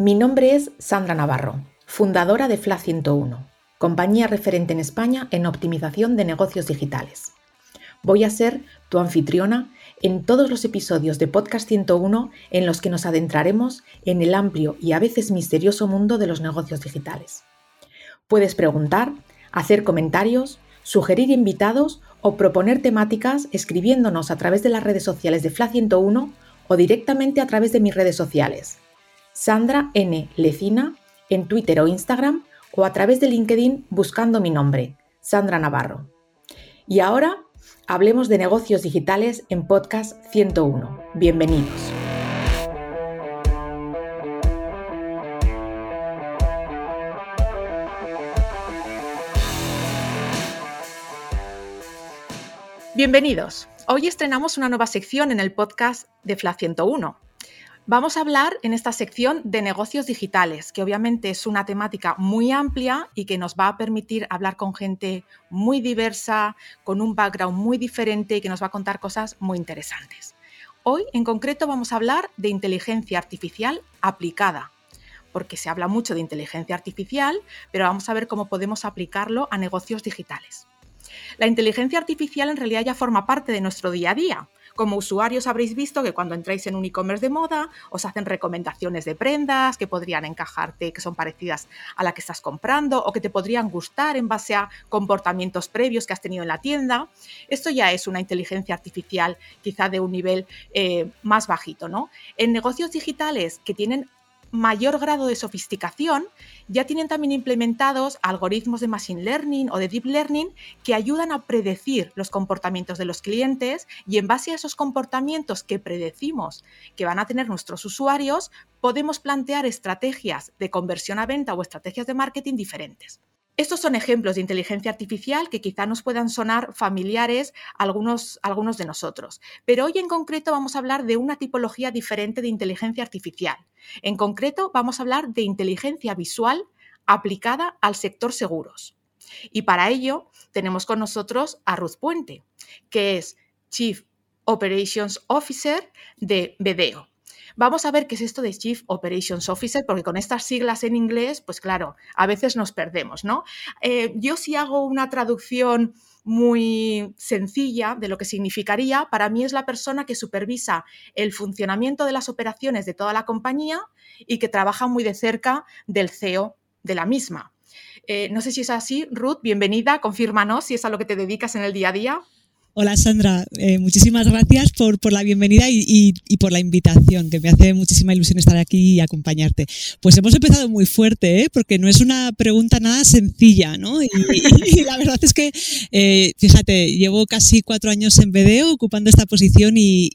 mi nombre es Sandra Navarro fundadora de FLA 101, compañía referente en España en optimización de negocios digitales. Voy a ser tu anfitriona en todos los episodios de Podcast 101 en los que nos adentraremos en el amplio y a veces misterioso mundo de los negocios digitales. Puedes preguntar, hacer comentarios, sugerir invitados o proponer temáticas escribiéndonos a través de las redes sociales de FLA 101 o directamente a través de mis redes sociales. Sandra N. Lecina en Twitter o Instagram o a través de LinkedIn buscando mi nombre, Sandra Navarro. Y ahora hablemos de negocios digitales en Podcast 101. Bienvenidos. Bienvenidos. Hoy estrenamos una nueva sección en el podcast de FLA 101 Vamos a hablar en esta sección de negocios digitales, que obviamente es una temática muy amplia y que nos va a permitir hablar con gente muy diversa, con un background muy diferente y que nos va a contar cosas muy interesantes. Hoy en concreto vamos a hablar de inteligencia artificial aplicada, porque se habla mucho de inteligencia artificial, pero vamos a ver cómo podemos aplicarlo a negocios digitales. La inteligencia artificial en realidad ya forma parte de nuestro día a día. Como usuarios habréis visto que cuando entráis en un e-commerce de moda os hacen recomendaciones de prendas que podrían encajarte, que son parecidas a la que estás comprando o que te podrían gustar en base a comportamientos previos que has tenido en la tienda. Esto ya es una inteligencia artificial quizá de un nivel eh, más bajito. ¿no? En negocios digitales que tienen mayor grado de sofisticación, ya tienen también implementados algoritmos de Machine Learning o de Deep Learning que ayudan a predecir los comportamientos de los clientes y en base a esos comportamientos que predecimos que van a tener nuestros usuarios, podemos plantear estrategias de conversión a venta o estrategias de marketing diferentes. Estos son ejemplos de inteligencia artificial que quizá nos puedan sonar familiares a algunos, algunos de nosotros, pero hoy en concreto vamos a hablar de una tipología diferente de inteligencia artificial. En concreto vamos a hablar de inteligencia visual aplicada al sector seguros. Y para ello tenemos con nosotros a Ruth Puente, que es Chief Operations Officer de BDO. Vamos a ver qué es esto de Chief Operations Officer, porque con estas siglas en inglés, pues claro, a veces nos perdemos, ¿no? Eh, yo si hago una traducción muy sencilla de lo que significaría, para mí es la persona que supervisa el funcionamiento de las operaciones de toda la compañía y que trabaja muy de cerca del CEO de la misma. Eh, no sé si es así, Ruth, bienvenida, confírmanos si es a lo que te dedicas en el día a día. Hola Sandra, eh, muchísimas gracias por, la bienvenida y, por la invitación, que me hace muchísima ilusión estar aquí y acompañarte. Pues hemos empezado muy fuerte, ¿eh? porque no es una pregunta nada sencilla, ¿no? Y, la verdad es que, eh, fíjate, llevo casi cuatro años en BDO ocupando esta posición y,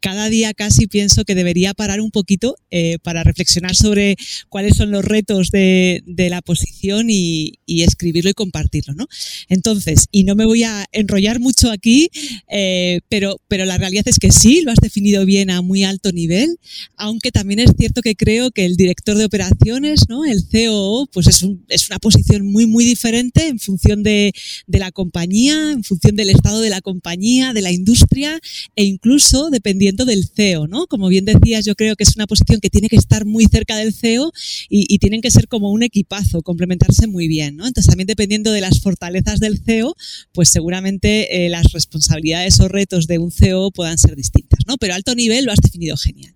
cada día casi pienso que debería parar un poquito para reflexionar sobre cuáles son los retos de, de la posición y, escribirlo y compartirlo, ¿no? Entonces, y no me voy a enrollar mucho aquí, eh, pero, pero la realidad es que sí, lo has definido bien a muy alto nivel, aunque también es cierto que creo que el director de operaciones, ¿no? el COO, pues es, es una posición muy, muy diferente en función de, de la compañía, en función del estado de la compañía, de la industria e incluso dependiendo del CEO. ¿no? Como bien decías, yo creo que es una posición que tiene que estar muy cerca del CEO y, y tienen que ser como un equipazo, complementarse muy bien. ¿no? Entonces también dependiendo de las fortalezas del CEO, pues seguramente eh, las responsabilidades o retos de un CEO puedan ser distintas, ¿no? Pero alto nivel lo has definido genial.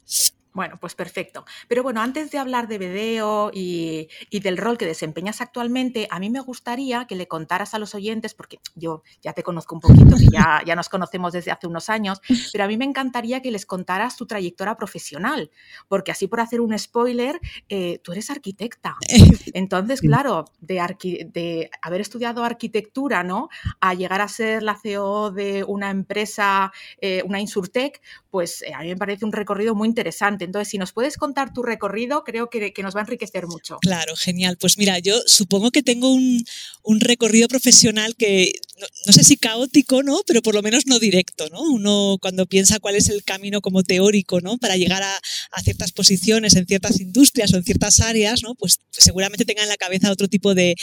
Bueno, pues perfecto. Pero bueno, antes de hablar de video y, del rol que desempeñas actualmente, a mí me gustaría que le contaras a los oyentes, porque yo ya te conozco un poquito, y ya, ya nos conocemos desde hace unos años, pero a mí me encantaría que les contaras tu trayectoria profesional, porque así por hacer un spoiler, eh, tú eres arquitecta. Entonces, claro, de, de haber estudiado arquitectura, ¿no? A llegar a ser la CEO de una empresa, eh, una Insurtech, pues eh, a mí me parece un recorrido muy interesante. Entonces, si nos puedes contar tu recorrido, creo que, nos va a enriquecer mucho. Claro, genial. Pues mira, yo supongo que tengo un, recorrido profesional que no, sé si caótico, ¿no? Pero por lo menos no directo, ¿no? Uno cuando piensa cuál es el camino como teórico, ¿no? Para llegar a, ciertas posiciones en ciertas industrias o en ciertas áreas, ¿no? Pues, seguramente tenga en la cabeza otro tipo de,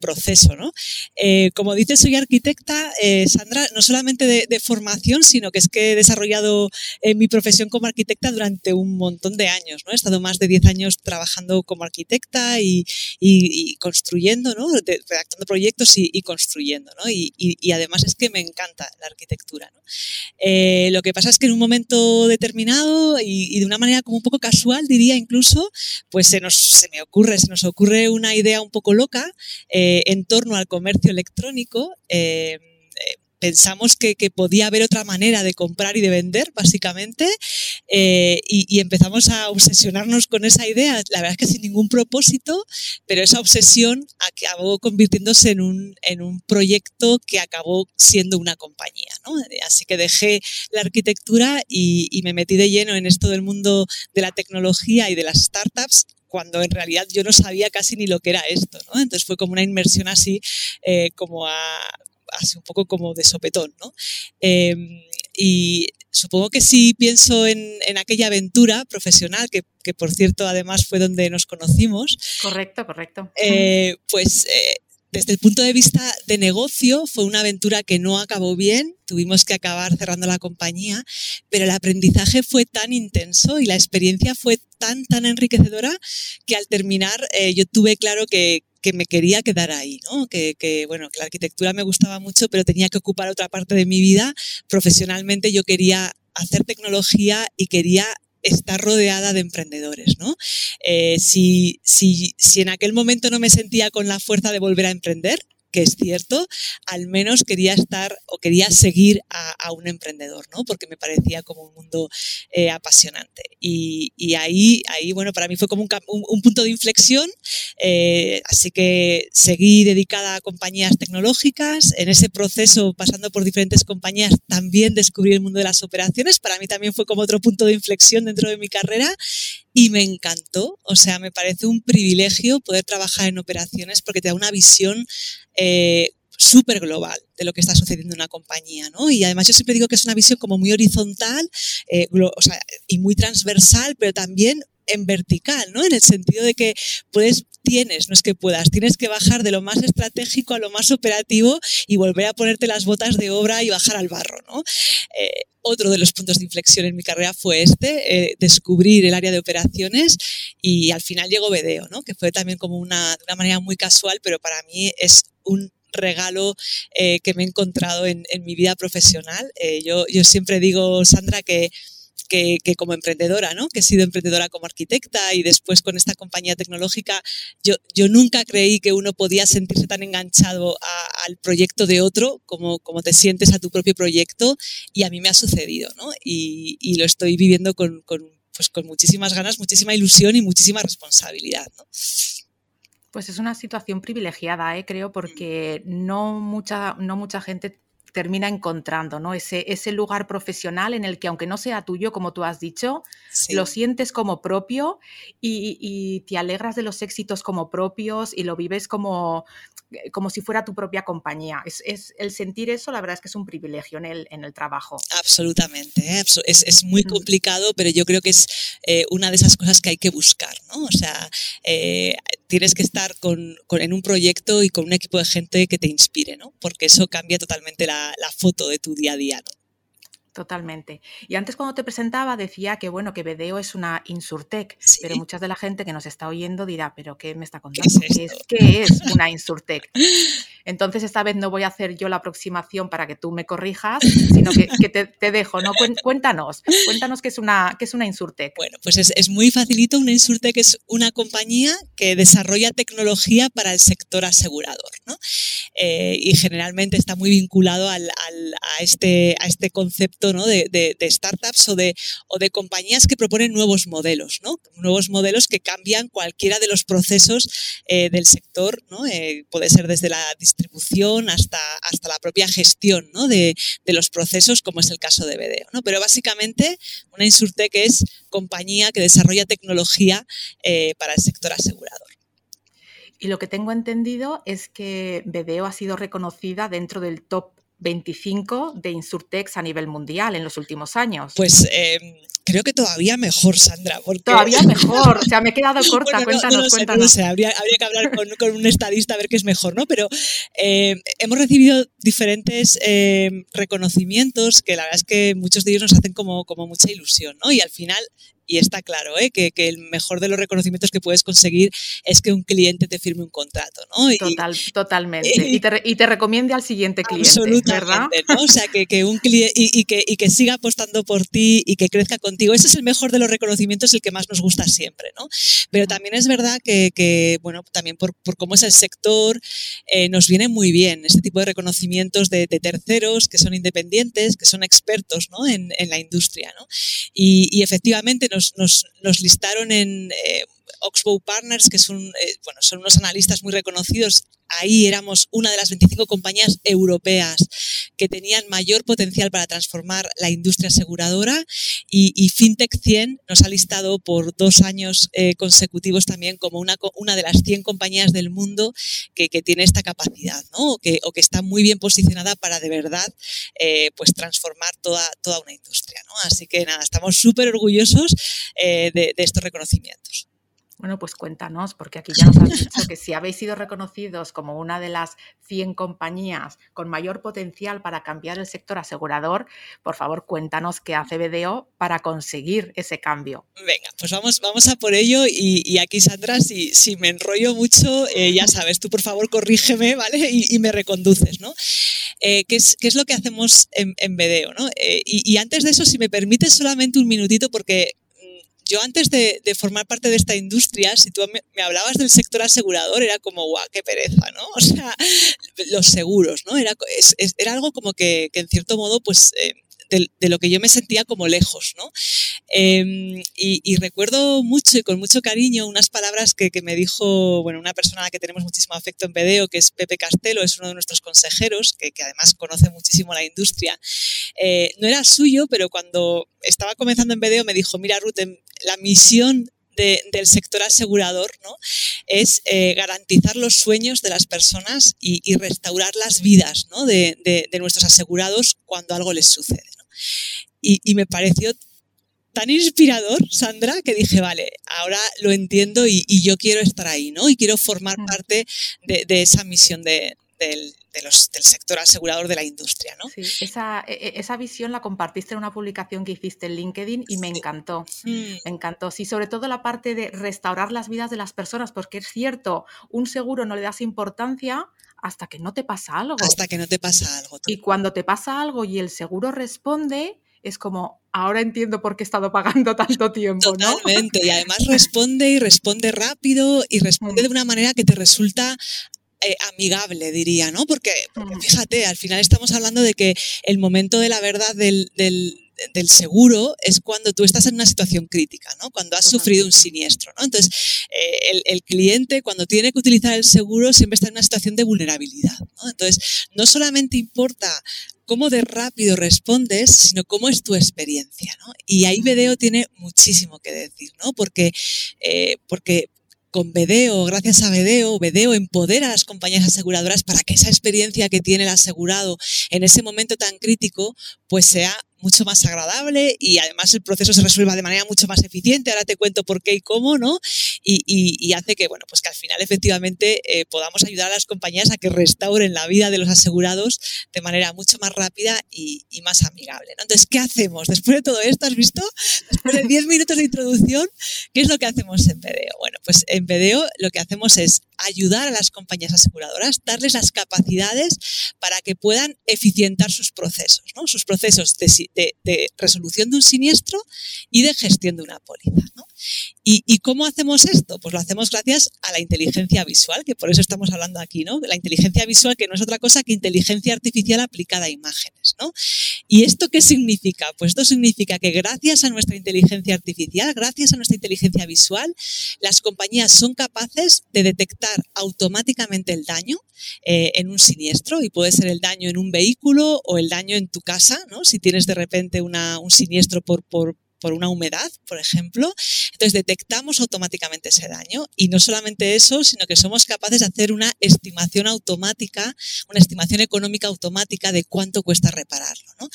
proceso, ¿no? Eh, como dices, soy arquitecta, eh, Sandra, no solamente de, formación, sino que es que he desarrollado eh, mi profesión como arquitecta durante un montón de años, ¿no? He estado más de 10 años trabajando como arquitecta y, construyendo, ¿no? redactando proyectos y, construyendo, ¿no? Y, además es que me encanta la arquitectura. Eh, lo que pasa es que en un momento determinado y, de una manera como un poco casual, diría incluso, pues se, nos, se me ocurre, se nos ocurre una idea un poco loca eh, en torno al comercio electrónico. Eh, pensamos que, podía haber otra manera de comprar y de vender, básicamente, eh, y, empezamos a obsesionarnos con esa idea, la verdad es que sin ningún propósito, pero esa obsesión acabó convirtiéndose en un, en un proyecto que acabó siendo una compañía. ¿no? Así que dejé la arquitectura y, me metí de lleno en esto del mundo de la tecnología y de las startups cuando en realidad yo no sabía casi ni lo que era esto, ¿no? Entonces fue como una inmersión así, eh, como a, así un poco como de sopetón, ¿no? Em, y supongo que si pienso en, aquella aventura profesional, que, por cierto además fue donde nos conocimos. Correcto, correcto. Eh, pues eh, desde el punto de vista de negocio fue una aventura que no acabó bien, tuvimos que acabar cerrando la compañía, pero el aprendizaje fue tan intenso y la experiencia fue tan, tan enriquecedora que al terminar eh, yo tuve claro que, que me quería quedar ahí, ¿no? Que, que, bueno, la arquitectura me gustaba mucho, pero tenía que ocupar otra parte de mi vida. Profesionalmente yo quería hacer tecnología y quería estar rodeada de emprendedores, ¿no? Eh, si, si, si en aquel momento no me sentía con la fuerza de volver a emprender, que es cierto, al menos quería estar o quería seguir a, un emprendedor, ¿no? Porque me parecía como un mundo eh, apasionante. Y, ahí, ahí, bueno, para mí fue como un, punto de inflexión, eh, así que seguí dedicada a compañías tecnológicas. En ese proceso, pasando por diferentes compañías, también descubrí el mundo de las operaciones. Para mí también fue como otro punto de inflexión dentro de mi carrera y me encantó. O sea, me parece un privilegio poder trabajar en operaciones porque te da una visión eh, súper global de lo que está sucediendo en una compañía, ¿no? Y además yo siempre digo que es una visión como muy horizontal eh, y muy transversal, pero también en vertical, ¿no? En el sentido de que puedes, tienes, no es que puedas, tienes que bajar de lo más estratégico a lo más operativo y volver a ponerte las botas de obra y bajar al barro, ¿no? Eh, otro de los puntos de inflexión en mi carrera fue este, eh, descubrir el área de operaciones y al final llegó Vedeo, ¿no? Que fue también como una, de una manera muy casual, pero para mí es un regalo eh, que me he encontrado en, mi vida profesional. yo, yo siempre digo, Sandra, que que, como emprendedora, ¿no? que he sido emprendedora como arquitecta y después con esta compañía tecnológica, yo, yo nunca creí que uno podía sentirse tan enganchado al proyecto de otro como, como te sientes a tu propio proyecto y a mí me ha sucedido ¿no? y, y lo estoy viviendo con, con, pues con muchísimas ganas, muchísima ilusión y muchísima responsabilidad. ¿no? Pues es una situación privilegiada, ¿eh? creo, porque no mucha, no mucha gente termina encontrando, ¿no? Ese, ese lugar profesional en el que, aunque no sea tuyo, como tú has dicho, lo sientes como propio y, te alegras de los éxitos como propios y lo vives como, eh, como si fuera tu propia compañía. Es, el sentir eso, la verdad es que es un privilegio en el, en el trabajo. Absolutamente, ¿eh? es, muy mm. complicado, pero yo creo que es eh, una de esas cosas que hay que buscar, ¿no? O sea, tienes que estar con, en un proyecto y con un equipo de gente que te inspire, ¿no? Porque eso cambia totalmente la, foto de tu día a día, ¿no? Totalmente. Y antes cuando te presentaba decía que bueno, que Vedeo es una Insurtech, pero mucha de la gente que nos está oyendo dirá, pero ¿qué me está contando? ¿Qué es, ¿Qué es, una Insurtech? Entonces esta vez no voy a hacer yo la aproximación para que tú me corrijas, sino que, te, dejo, ¿no? Cuéntanos, cuéntanos qué es una, qué es una Insurtech. Bueno, pues es, muy facilito. Una Insurtech es una compañía que desarrolla tecnología para el sector asegurador, Eh, y generalmente está muy vinculado a, este, a este concepto de, startups o de, o de compañías que proponen nuevos modelos, nuevos modelos que cambian cualquiera de los procesos eh, del sector. Eh, puede ser desde la distribución hasta, hasta la propia gestión de, de, los procesos, como es el caso de. ¿no? Pero básicamente una Insurtech es compañía que desarrolla tecnología para el sector asegurador. Y lo que tengo entendido es que BDO ha sido reconocida dentro del top 25 de Insurtex a nivel mundial en los últimos años. Pues eh, creo que todavía mejor, Sandra. Porque... Todavía mejor, o sea, me he quedado corta, cuéntanos, cuéntanos. habría, que hablar con, un estadista a ver qué es mejor, ¿no? Pero eh, hemos recibido diferentes eh, reconocimientos que la verdad es que muchos de ellos nos hacen como, como mucha ilusión, ¿no? Y al final y está claro ¿eh? que, el mejor de los reconocimientos que puedes conseguir es que un cliente te firme un contrato, ¿no? Total, totalmente. Y te, y te, recomiende al siguiente cliente, ¿verdad? ¿no? O sea, que, que un cliente y, que, y que siga apostando por ti y que crezca contigo. Ese es el mejor de los reconocimientos, el que más nos gusta siempre, ¿no? Pero también es verdad que, bueno, también por, por, cómo es el sector, eh, nos viene muy bien este tipo de reconocimientos de, terceros que son independientes, que son expertos ¿no? en, en la industria, ¿no? Y, y efectivamente nos, nos, listaron en eh, Oxbow Partners, que son, eh, bueno, son unos analistas muy reconocidos. Ahí éramos una de las 25 compañías europeas que tenían mayor potencial para transformar la industria aseguradora y, FinTech 100 nos ha listado por dos años eh, consecutivos también como una, de las 100 compañías del mundo que, tiene esta capacidad ¿no? o, que, está muy bien posicionada para de verdad pues transformar toda, toda una industria. ¿no? Así que nada, estamos súper orgullosos de estos reconocimientos. Bueno, pues cuéntanos, porque aquí ya nos has dicho que si habéis sido reconocidos como una de las 100 compañías con mayor potencial para cambiar el sector asegurador, por favor cuéntanos qué hace BDO para conseguir ese cambio. Venga, pues vamos, vamos a por ello y, aquí Sandra, si, me enrollo mucho, eh, ya sabes, tú por favor corrígeme, ¿vale? Y, me reconduces, ¿no? Eh, ¿qué, es, ¿qué, es, lo que hacemos en, BDO, ¿no? Eh, y antes de eso, si me permites solamente un minutito, porque yo antes de, formar parte de esta industria, si tú me, hablabas del sector asegurador, era como, guau, qué pereza, ¿no? O sea, los seguros, ¿no? Era, era algo como que, en cierto modo, pues... Eh, de, lo que yo me sentía como lejos, ¿no? Em, y, recuerdo mucho y con mucho cariño unas palabras que, me dijo, bueno, una persona a la que tenemos muchísimo afecto en Bedeo, que es Pepe Castelo, es uno de nuestros consejeros, que, además conoce muchísimo la industria. Eh, no era suyo, pero cuando estaba comenzando en Bedeo me dijo, mira Ruth, la misión del sector asegurador, ¿no? Es eh, garantizar los sueños de las personas y, restaurar las vidas de, nuestros asegurados cuando algo les sucede. Y, me pareció tan inspirador, Sandra, que dije, vale, ahora lo entiendo y, yo quiero estar ahí, ¿no? Y quiero formar mm. parte de, esa misión del, del sector asegurador de la industria. ¿no? Sí, esa, e, e, esa, visión la compartiste en una publicación que hiciste en LinkedIn y me encantó. Mm. Me encantó. Sí, sobre todo la parte de restaurar las vidas de las personas, porque es cierto, un seguro no le das importancia hasta que no te pasa algo. Hasta que no te pasa algo. Y cuando te pasa algo y el seguro responde, es como, ahora entiendo por qué he estado pagando tanto tiempo, ¿no? Totalmente, y además responde y responde rápido y responde mm. de una manera que te resulta eh, amigable, diría, ¿no? Porque, mm. fíjate, al final estamos hablando de que el momento de la verdad del, del seguro es cuando tú estás en una situación crítica, ¿no? Cuando has sufrido un siniestro, ¿no? Entonces, eh, el, el, cliente cuando tiene que utilizar el seguro siempre está en una situación de vulnerabilidad, ¿no? Entonces, no solamente importa cómo de rápido respondes, sino cómo es tu experiencia, ¿no? Y ahí Bedeo tiene muchísimo que decir, ¿no? Porque, eh, porque con Bedeo, gracias a Bedeo, Bedeo empodera a las compañías aseguradoras para que esa experiencia que tiene el asegurado en ese momento tan crítico, pues sea mucho más agradable y además el proceso se resuelva de manera mucho más eficiente. Ahora te cuento por qué y cómo, ¿no? Y, hace que, bueno, pues que al final efectivamente eh, podamos ayudar a las compañías a que restauren la vida de los asegurados de manera mucho más rápida y, más amigable. Entonces, ¿qué hacemos? Después de todo esto, ¿has visto? Después de 10 minutos de introducción, ¿qué es lo que hacemos en BDO? Bueno, pues en BDO lo que hacemos es ayudar a las compañías aseguradoras, darles las capacidades para que puedan eficientar sus procesos, ¿no? sus procesos de, de, resolución de un siniestro y de gestión de una póliza. ¿Y, cómo hacemos esto? Pues lo hacemos gracias a la inteligencia visual, que por eso estamos hablando aquí, ¿no? La inteligencia visual que no es otra cosa que inteligencia artificial aplicada a imágenes, ¿no? ¿Y esto qué significa? Pues esto significa que gracias a nuestra inteligencia artificial, gracias a nuestra inteligencia visual, las compañías son capaces de detectar automáticamente el daño eh, en un siniestro y puede ser el daño en un vehículo o el daño en tu casa, ¿no? Si tienes de repente un siniestro por, por por una humedad, por ejemplo. Entonces detectamos automáticamente ese daño y no solamente eso, sino que somos capaces de hacer una estimación automática, una estimación económica automática de cuánto cuesta repararlo. ¿no?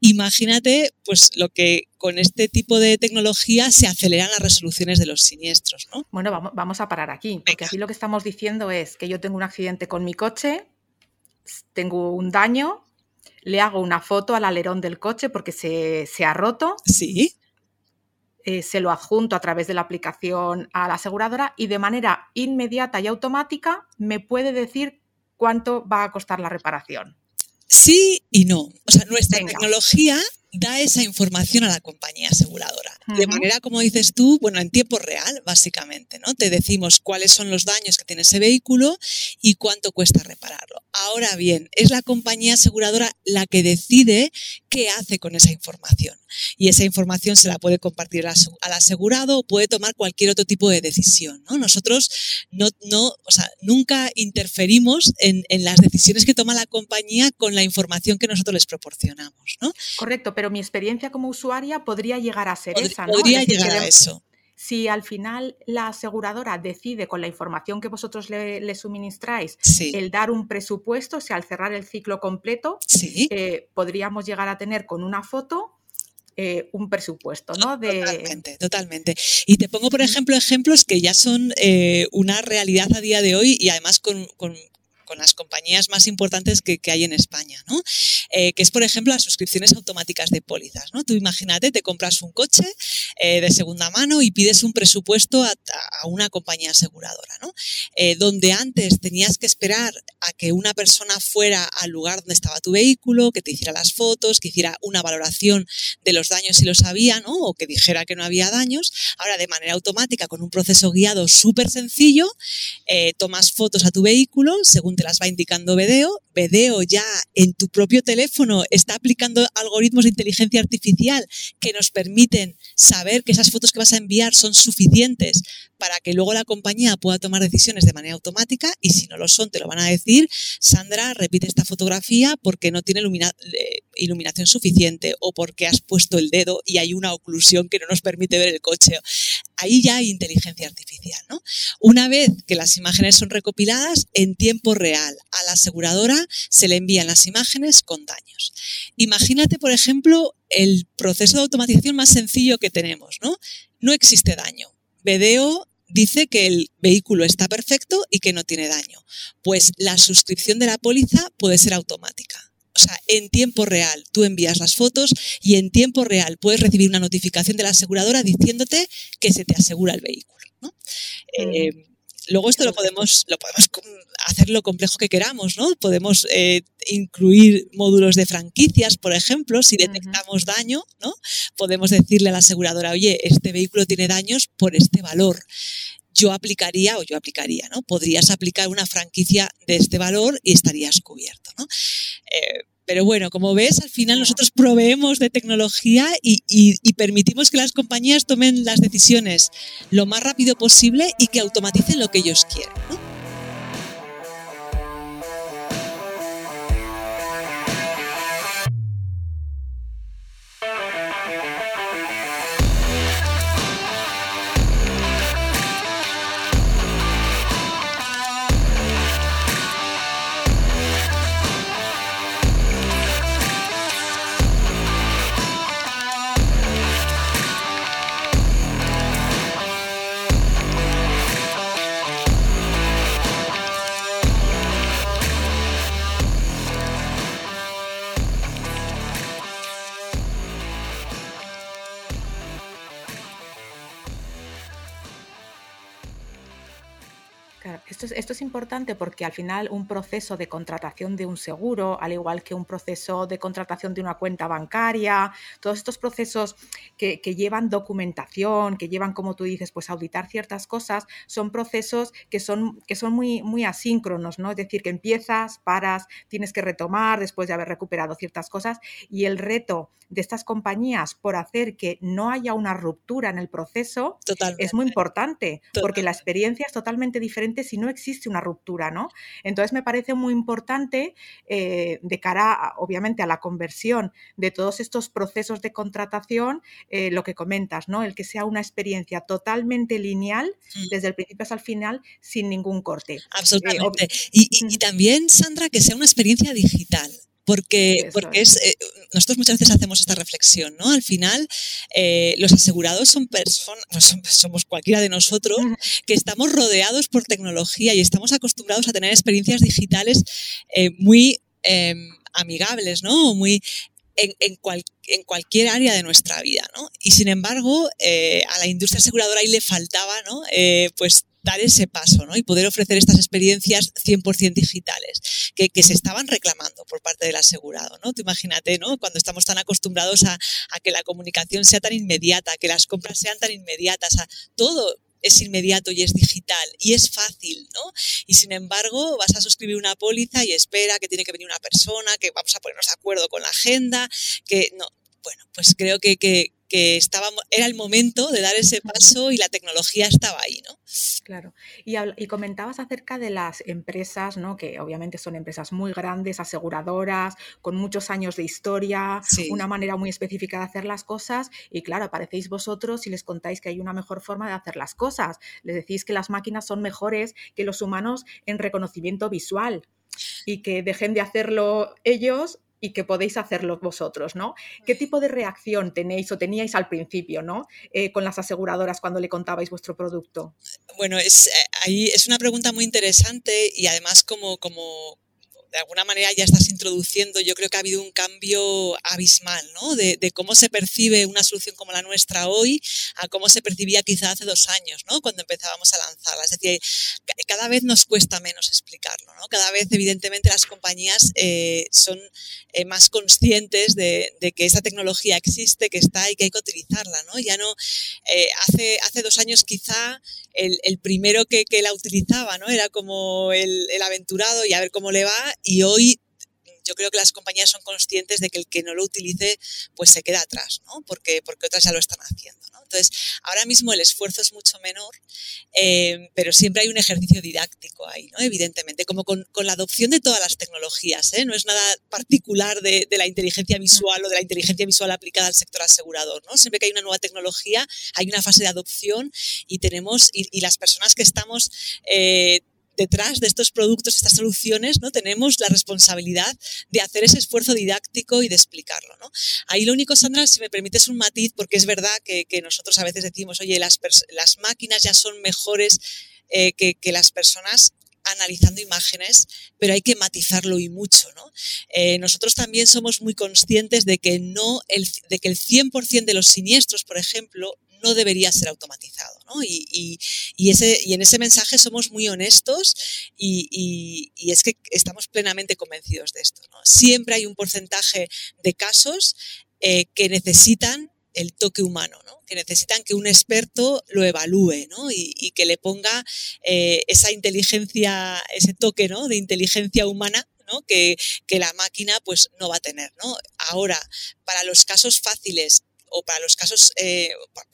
Imagínate pues lo que con este tipo de tecnología se aceleran las resoluciones de los siniestros. ¿no? Bueno, vamos, vamos a parar aquí, porque aquí lo que estamos diciendo es que yo tengo un accidente con mi coche, tengo un daño, le hago una foto al alerón del coche porque se, se ha roto. Sí. Eh, se lo adjunto a través de la aplicación a la aseguradora y de manera inmediata y automática me puede decir cuánto va a costar la reparación. Sí y no. O sea, nuestra tecnología da esa información a la compañía aseguradora. De manera, como dices tú, bueno, en tiempo real, básicamente, ¿no? Te decimos cuáles son los daños que tiene ese vehículo y cuánto cuesta repararlo. Ahora bien, es la compañía aseguradora la que decide qué hace con esa información. Y esa información se la puede compartir al asegurado o puede tomar cualquier otro tipo de decisión. ¿no? Nosotros no, no, o sea, nunca interferimos en, en, las decisiones que toma la compañía con la información que nosotros les proporcionamos. ¿no? Correcto, pero mi experiencia como usuaria podría llegar a ser esa. ¿no? Podría llegar a eso si al final la aseguradora decide con la información que vosotros le, suministráis el dar un presupuesto, o sea, al cerrar el ciclo completo, eh, podríamos llegar a tener con una foto eh, un presupuesto, ¿no? Totalmente, totalmente. Y te pongo, por ejemplo, ejemplos que ya son eh, una realidad a día de hoy y además con, con las compañías más importantes que, hay en España, ¿no? Eh, que es, por ejemplo, las suscripciones automáticas de pólizas. ¿no? Tú imagínate, te compras un coche eh, de segunda mano y pides un presupuesto a, una compañía aseguradora, ¿no? Eh, donde antes tenías que esperar a que una persona fuera al lugar donde estaba tu vehículo, que te hiciera las fotos, que hiciera una valoración de los daños si los había, ¿no? o que dijera que no había daños. Ahora, de manera automática, con un proceso guiado súper sencillo, tomas fotos a tu vehículo según te las va indicando Vedeo. Vedeo ya en tu propio teléfono está aplicando algoritmos de inteligencia artificial que nos permiten saber que esas fotos que vas a enviar son suficientes para que luego la compañía pueda tomar decisiones de manera automática y si no lo son te lo van a decir, Sandra, repite esta fotografía porque no tiene eh, iluminación suficiente o porque has puesto el dedo y hay una oclusión que no nos permite ver el coche. Ahí ya hay inteligencia artificial. ¿no? Una vez que las imágenes son recopiladas, en tiempo real a la aseguradora se le envían las imágenes con daños. Imagínate, por ejemplo, el proceso de automatización más sencillo que tenemos. No, no existe daño Vedeo dice que el vehículo está perfecto y que no tiene daño. Pues la suscripción de la póliza puede ser automática. O sea, en tiempo real tú envías las fotos y en tiempo real puedes recibir una notificación de la aseguradora diciéndote que se te asegura el vehículo. ¿no? Luego esto lo podemos, lo podemos hacer lo complejo que queramos, ¿no? Podemos eh, incluir módulos de franquicias, por ejemplo, si detectamos daño, ¿no? Podemos decirle a la aseguradora, oye, este vehículo tiene daños por este valor. Yo aplicaría, o yo aplicaría, ¿no? Podrías aplicar una franquicia de este valor y estarías cubierto, ¿no? Eh, pero bueno, como ves, al final nosotros proveemos de tecnología y, permitimos que las compañías tomen las decisiones lo más rápido posible y que automaticen lo que ellos quieren. Esto, es, esto es importante porque al final un proceso de contratación de un seguro, al igual que un proceso de contratación de una cuenta bancaria, todos estos procesos que, llevan documentación, que llevan, como tú dices, pues auditar ciertas cosas, son procesos que son, que son muy, muy asíncronos, ¿no? Es decir, que empiezas, paras, tienes que retomar después de haber recuperado ciertas cosas y el reto de estas compañías por hacer que no haya una ruptura en el proceso es muy importante, porque la experiencia es totalmente diferente si no existe una ruptura, ¿no? Entonces me parece muy importante eh, de cara, obviamente, a la conversión de todos estos procesos de contratación, eh, lo que comentas, ¿no? El que sea una experiencia totalmente lineal desde el principio hasta el final sin ningún corte. Absolutamente. y también, Sandra, que sea una experiencia digital porque, porque es, eh, nosotros muchas veces hacemos esta reflexión, ¿no? Al final, eh, los asegurados son personas, pues somos cualquiera de nosotros, que estamos rodeados por tecnología y estamos acostumbrados a tener experiencias digitales eh, muy em, amigables, ¿no? Muy en, en, en, cualquier área de nuestra vida, ¿no? Y sin embargo, a la industria aseguradora ahí le faltaba, ¿no? pues dar ese paso ¿no? y poder ofrecer estas experiencias 100% digitales que, que, se estaban reclamando por parte del asegurado. ¿no? Tú imagínate, ¿no? cuando estamos tan acostumbrados a, a que la comunicación sea tan inmediata, que las compras sean tan inmediatas, a todo es inmediato y es digital y es fácil, ¿no? Y sin embargo, vas a suscribir una póliza y espera que tiene que venir una persona, que vamos a ponernos de acuerdo con la agenda, que no. Bueno, pues creo que, que, que era el momento de dar ese paso y la tecnología estaba ahí, ¿no? Claro. Y, y, comentabas acerca de las empresas, ¿no? Que obviamente son empresas muy grandes, aseguradoras, con muchos años de historia, una manera muy específica de hacer las cosas. Y claro, aparecéis vosotros y les contáis que hay una mejor forma de hacer las cosas. Les decís que las máquinas son mejores que los humanos en reconocimiento visual y que dejen de hacerlo ellos y que podéis hacerlo vosotros, ¿no? ¿Qué tipo de reacción tenéis o teníais al principio, ¿no? Eh, con las aseguradoras cuando le contabais vuestro producto. Bueno, es, eh, ahí es una pregunta muy interesante y además como, como, de alguna manera ya estás introduciendo, yo creo que ha habido un cambio abismal, ¿no? De, cómo se percibe una solución como la nuestra hoy a cómo se percibía quizá hace dos años, ¿no? Cuando empezábamos a lanzarla. Es decir, cada vez nos cuesta menos explicarlo, ¿no? Cada vez, evidentemente, las compañías eh, son eh, más conscientes de, que esta tecnología existe, que está y que hay que utilizarla, ¿no? Ya no, eh, hace, hace dos años quizá el, primero que, la utilizaba, ¿no? Era como el, el aventurado y a ver cómo le va y hoy yo creo que las compañías son conscientes de que el que no lo utilice pues se queda atrás, ¿no? Porque, porque otras ya lo están haciendo. Entonces, ahora mismo el esfuerzo es mucho menor, eh, pero siempre hay un ejercicio didáctico ahí, ¿no? Evidentemente, como con, con la adopción de todas las tecnologías, ¿eh? No es nada particular de, de, la inteligencia visual o de la inteligencia visual aplicada al sector asegurador, ¿no? Siempre que hay una nueva tecnología, hay una fase de adopción y tenemos, y, y las personas que estamos eh, detrás de estos productos, estas soluciones, ¿no? Tenemos la responsabilidad de hacer ese esfuerzo didáctico y de explicarlo, ¿no? Ahí lo único, Sandra, si me permites un matiz, porque es verdad que, nosotros a veces decimos, oye, las, las máquinas ya son mejores eh, que, las personas analizando imágenes, pero hay que matizarlo y mucho, ¿no? Eh, nosotros también somos muy conscientes de que no el, de que el 100% de los siniestros, por ejemplo, no debería ser automatizado. ¿no? Y, ese, y en ese mensaje somos muy honestos y, es que estamos plenamente convencidos de esto. Siempre hay un porcentaje de casos eh, que necesitan el toque humano, ¿no? que necesitan que un experto lo evalúe ¿no? y, que le ponga eh, esa inteligencia, ese toque ¿no? de inteligencia humana ¿no? Que, que, la máquina pues no va a tener. ¿no? Ahora, para los casos fáciles o para los casos, eh,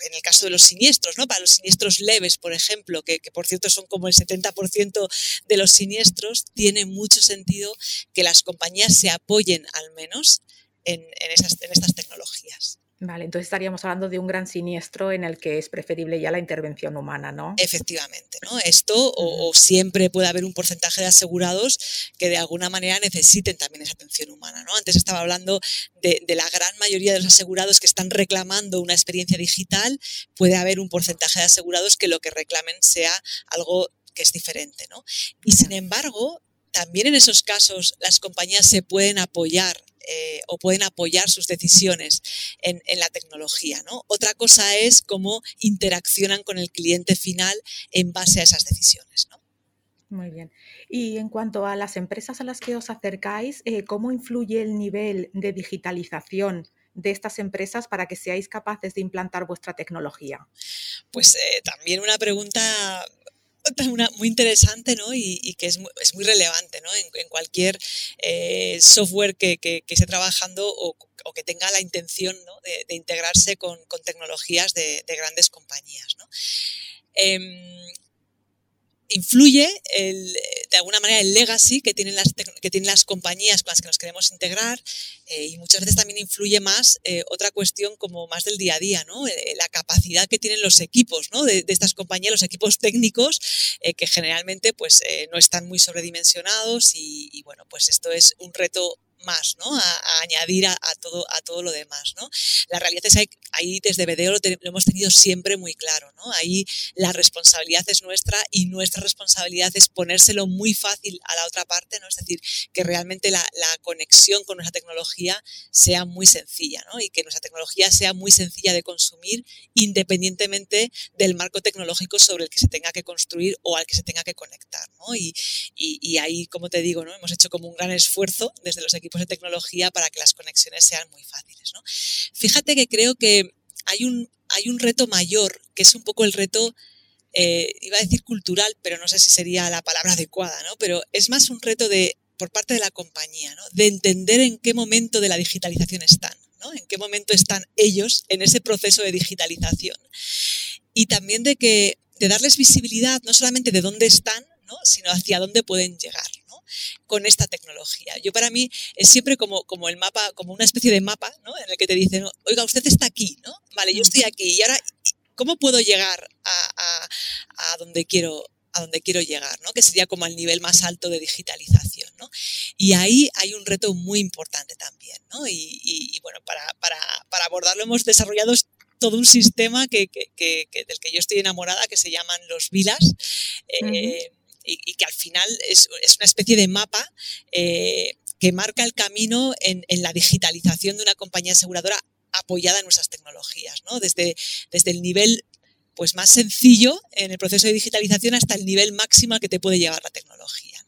en el caso de los siniestros, ¿no? Para los siniestros leves, por ejemplo, que, por cierto son como el 70% de los siniestros, tiene mucho sentido que las compañías se apoyen al menos en, esas, en estas tecnologías. Vale, entonces estaríamos hablando de un gran siniestro en el que es preferible ya la intervención humana, ¿no? Efectivamente, ¿no? Esto o, siempre puede haber un porcentaje de asegurados que de alguna manera necesiten también esa atención humana, ¿no? Antes estaba hablando de, la gran mayoría de los asegurados que están reclamando una experiencia digital, puede haber un porcentaje de asegurados que lo que reclamen sea algo que es diferente, ¿no? Y sin embargo, también en esos casos las compañías se pueden apoyar eh, o pueden apoyar sus decisiones en, la tecnología. ¿no? Otra cosa es cómo interaccionan con el cliente final en base a esas decisiones. ¿no? Muy bien. Y en cuanto a las empresas a las que os acercáis, eh, ¿cómo influye el nivel de digitalización de estas empresas para que seáis capaces de implantar vuestra tecnología? Pues eh, también una pregunta muy interesante ¿no? y, que es muy, es muy, relevante ¿no? en, cualquier eh, software que, que, esté trabajando o, que tenga la intención ¿no? de, integrarse con, con tecnologías de, de, grandes compañías. ¿no? Em, influye el, de alguna manera el legacy que tienen las, que tienen las compañías con las que nos queremos integrar eh, y muchas veces también influye más eh, otra cuestión como más del día a día, ¿no? Eh, la capacidad que tienen los equipos ¿no? de, estas compañías, los equipos técnicos que generalmente pues no están muy sobredimensionados y, y bueno, pues esto es un reto más, ¿no? A, añadir a, todo, a todo lo demás, ¿no? La realidad es ahí desde BDO lo, hemos tenido siempre muy claro, ¿no? Ahí la responsabilidad es nuestra y nuestra responsabilidad es ponérselo muy fácil a la otra parte, ¿no? Es decir, que realmente la, conexión con nuestra tecnología sea muy sencilla, ¿no? Y que nuestra tecnología sea muy sencilla de consumir independientemente del marco tecnológico sobre el que se tenga que construir o al que se tenga que conectar, ¿no? Y, y, y ahí, como te digo, ¿no? Hemos hecho como un gran esfuerzo desde los equipos de tecnología para que las conexiones sean muy fáciles. ¿no? Fíjate que creo que hay un, hay un reto mayor, que es un poco el reto, eh, iba a decir cultural, pero no sé si sería la palabra adecuada, ¿no? pero es más un reto de, por parte de la compañía, ¿no? de entender en qué momento de la digitalización están. ¿no? En qué momento están ellos en ese proceso de digitalización. Y también de que de darles visibilidad no solamente de dónde están, ¿no? sino hacia dónde pueden llegar con esta tecnología. Yo para mí es siempre como, como el mapa, como una especie de mapa, ¿no? En el que te dicen, oiga, usted está aquí, ¿no? Vale, yo estoy aquí y ahora, ¿cómo puedo llegar a, a, donde quiero a donde quiero llegar, ¿no? que sería como al nivel más alto de digitalización. ¿no? Y ahí hay un reto muy importante también. ¿no? Y, y, bueno, para, para, para, abordarlo hemos desarrollado todo un sistema que, que, que, del que yo estoy enamorada, que se llaman los VILAS. Eh, y, que al final es, una especie de mapa eh, que marca el camino en, la digitalización de una compañía aseguradora apoyada en nuestras tecnologías, ¿no? Desde, desde el nivel pues más sencillo en el proceso de digitalización hasta el nivel máximo al que te puede llevar la tecnología.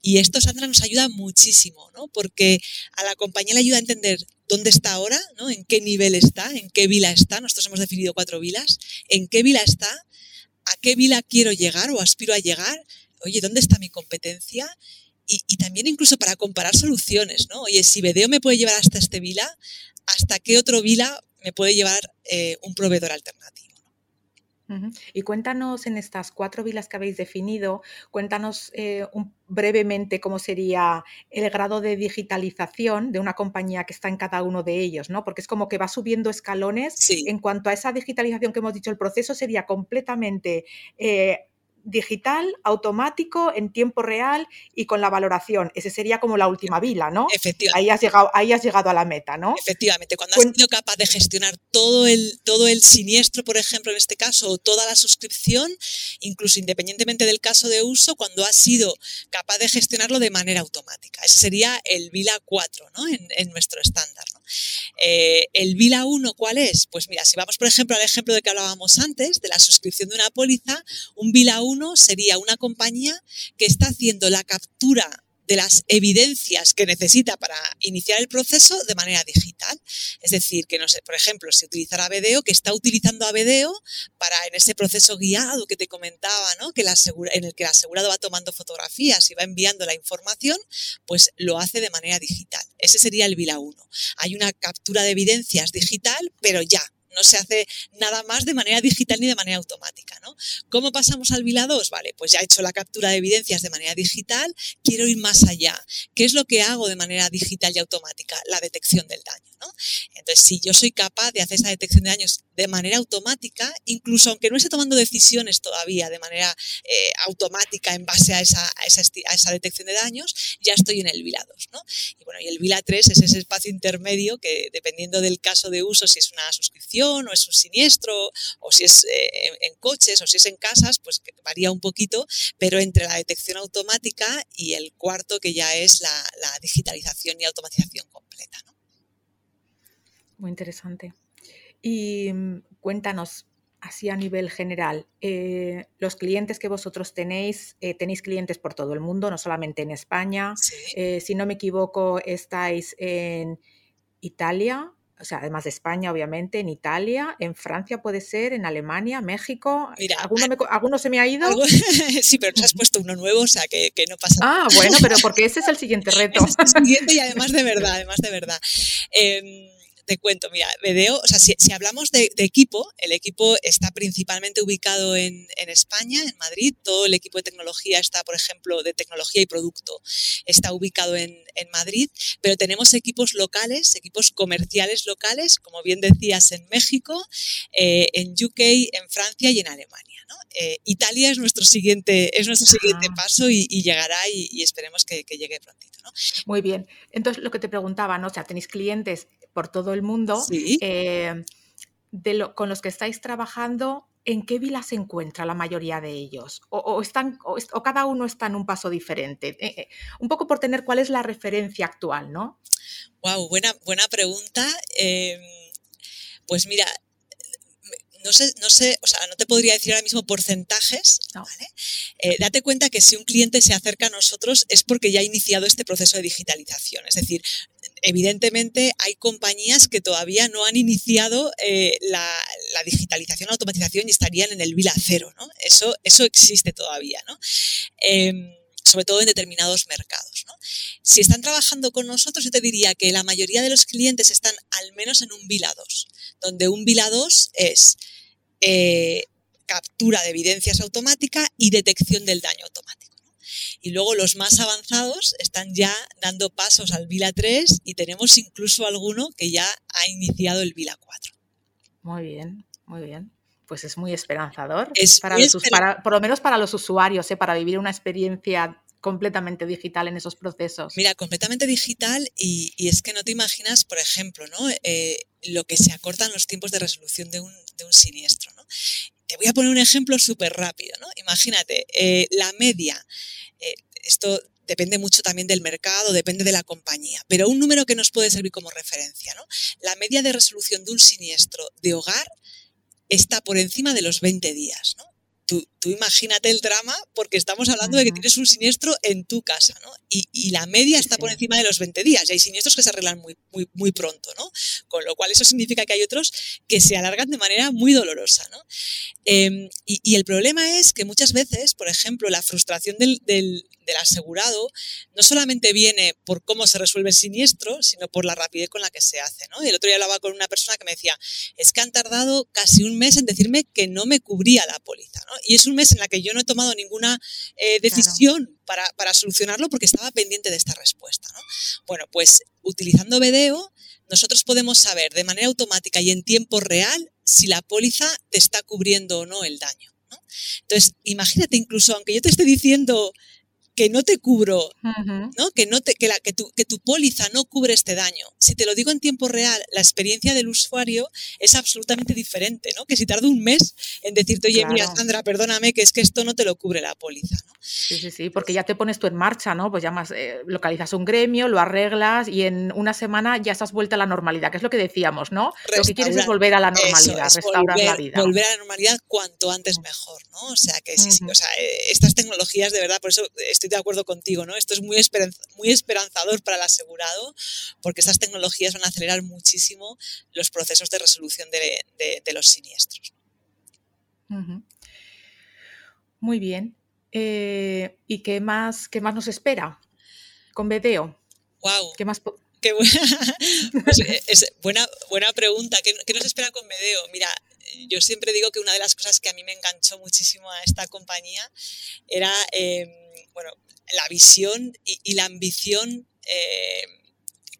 Y esto, Sandra, nos ayuda muchísimo, ¿no? porque a la compañía le ayuda a entender dónde está ahora, ¿no? en qué nivel está, en qué vila está. Nosotros hemos definido cuatro vilas, en qué vila está, a qué vila quiero llegar o aspiro a llegar oye, ¿dónde está mi competencia? Y, también incluso para comparar soluciones, ¿no? Oye, si Vedeo me puede llevar hasta este vila, ¿hasta qué otro vila me puede llevar eh, un proveedor alternativo? Y cuéntanos en estas cuatro vilas que habéis definido, cuéntanos eh, brevemente cómo sería el grado de digitalización de una compañía que está en cada uno de ellos, ¿no? Porque es como que va subiendo escalones. En cuanto a esa digitalización que hemos dicho, el proceso sería completamente eh, digital, automático, en tiempo real y con la valoración. Ese sería como la última vila, ¿no? Efectivamente. Ahí has llegado, ahí has llegado a la meta, ¿no? Efectivamente, cuando has sido capaz de gestionar todo el, todo el siniestro, por ejemplo, en este caso, o toda la suscripción, incluso independientemente del caso de uso, cuando has sido capaz de gestionarlo de manera automática. Ese sería el Vila 4, ¿no? En, en nuestro estándar. Eh, el Vila 1, ¿cuál es? Pues mira, si vamos, por ejemplo, al ejemplo de que hablábamos antes, de la suscripción de una póliza, un Vila 1 sería una compañía que está haciendo la captura de las evidencias que necesita para iniciar el proceso de manera digital. Es decir, que no sé, por ejemplo, si utilizara Vedeo, que está utilizando a Vedeo para en ese proceso guiado que te comentaba, ¿no? que en el que el asegurado va tomando fotografías y va enviando la información, pues lo hace de manera digital. Ese sería el VILA 1. Hay una captura de evidencias digital, pero ya, no se hace nada más de manera digital ni de manera automática. ¿no? ¿Cómo pasamos al VILA 2? Vale, pues ya he hecho la captura de evidencias de manera digital, quiero ir más allá. ¿Qué es lo que hago de manera digital y automática? La detección del daño. Entonces, si yo soy capaz de hacer esa detección de daños de manera automática, incluso aunque no esté tomando decisiones todavía de manera eh, automática en base a esa, detección de daños, ya estoy en el VILA 2. ¿no? Y bueno, y el VILA 3 es ese espacio intermedio que dependiendo del caso de uso, si es una suscripción, o es un siniestro, o si es eh, en coches, o si es en casas, pues varía un poquito, pero entre la detección automática y el cuarto que ya es la, digitalización y automatización completa. Muy interesante. Y mm, cuéntanos, así a nivel general, eh, los clientes que vosotros tenéis, eh, tenéis clientes por todo el mundo, no solamente en España. Eh, si no me equivoco, estáis en Italia, o sea, además de España, obviamente, en Italia, en Francia puede ser, en Alemania, México. Mira, ¿Alguno, se me ha ido? sí, pero nos has puesto uno nuevo, o sea, que, no pasa nada. Ah, bueno, pero porque ese es el siguiente reto. es el siguiente y además de verdad, además de verdad. Em, te cuento, mira, Vedeo, o sea, si, hablamos de, equipo, el equipo está principalmente ubicado en, España, en Madrid, todo el equipo de tecnología está, por ejemplo, de tecnología y producto, está ubicado en, Madrid, pero tenemos equipos locales, equipos comerciales locales, como bien decías, en México, eh, en UK, en Francia y en Alemania. Eh, Italia es nuestro siguiente, es nuestro siguiente ah. paso y, llegará y, esperemos que, llegue prontito. ¿no? Muy bien. Entonces, lo que te preguntaba, ¿no? O sea, tenéis clientes por todo el mundo, eh, de con los que estáis trabajando, ¿en qué vila se encuentra la mayoría de ellos? ¿O, están, o, cada uno está en un paso diferente? Eh, eh, un poco por tener cuál es la referencia actual, ¿no? Wow, buena, buena pregunta. Em, pues mira, no sé, no sé, o sea, no te podría decir ahora mismo porcentajes, ¿vale? date cuenta que si un cliente se acerca a nosotros es porque ya ha iniciado este proceso de digitalización. Es decir, evidentemente hay compañías que todavía no han iniciado eh, la, digitalización, la automatización y estarían en el vila cero, ¿no? Eso, eso existe todavía, ¿no? Em, sobre todo en determinados mercados. ¿no? Si están trabajando con nosotros, yo te diría que la mayoría de los clientes están al menos en un Vila 2, donde un Vila 2 es eh, captura de evidencias automática y detección del daño automático. Y luego los más avanzados están ya dando pasos al Vila 3 y tenemos incluso alguno que ya ha iniciado el Vila 4. Muy bien, muy bien. Pues es muy esperanzador. Es para, por lo menos para los usuarios, ¿eh? para vivir una experiencia completamente digital en esos procesos. Mira, completamente digital y, es que no te imaginas, por ejemplo, ¿no? Eh, lo que se acortan los tiempos de resolución de un, de un siniestro. ¿no? Te voy a poner un ejemplo súper rápido. ¿no? Imagínate, eh, la media eh, esto depende mucho también del mercado, depende de la compañía, pero un número que nos puede servir como referencia, ¿no? La media de resolución de un siniestro de hogar está por encima de los 20 días, ¿no? Imagínate el drama porque estamos hablando de que tienes un siniestro en tu casa, ¿no? Y, la media está por encima de los 20 días y hay siniestros que se arreglan muy, muy, muy pronto, ¿no? Con lo cual eso significa que hay otros que se alargan de manera muy dolorosa, ¿no? Em, y, el problema es que muchas veces, por ejemplo, la frustración del, del, asegurado no solamente viene por cómo se resuelve el siniestro, sino por la rapidez con la que se hace, ¿no? el otro día hablaba con una persona que me decía, es que han tardado casi un mes en decirme que no me cubría la póliza, ¿no? Y es un mes en la que yo no he tomado ninguna eh, decisión para, solucionarlo porque estaba pendiente de esta respuesta. Bueno, pues utilizando Vedeo, nosotros podemos saber de manera automática y en tiempo real si la póliza te está cubriendo o no el daño. Entonces, imagínate incluso, aunque yo te esté diciendo que no te cubro, ¿no? Que, no te, que, la, que, tu, que tu póliza no cubre este daño. Si te lo digo en tiempo real, la experiencia del usuario es absolutamente diferente, ¿no? Que si tardo un mes en decirte, oye, mira, Sandra, perdóname, que es que esto no te lo cubre la póliza, ¿no? Sí, sí, sí, porque ya te pones tú en marcha, ¿no? Pues llamas, eh, localizas un gremio, lo arreglas y en una semana ya estás vuelta a la normalidad, que es lo que decíamos, ¿no? lo que quieres es volver a la normalidad, restaurar la vida. Volver a la normalidad cuanto antes mejor, ¿no? O sea, que sí, sí, o sea, eh, estas tecnologías de verdad, por eso estoy de acuerdo contigo, ¿no? Esto es muy, muy esperanzador para el asegurado porque estas tecnologías van a acelerar muchísimo los procesos de resolución de, los siniestros. Muy bien. Eh, ¿Y qué más, qué más nos espera con Bedeo? Wow. ¿Qué más? Qué buena, pues, eh, es buena, buena pregunta. ¿Qué, nos espera con Bedeo? Mira, yo siempre digo que una de las cosas que a mí me enganchó muchísimo a esta compañía era, em, bueno, la visión y, la ambición eh,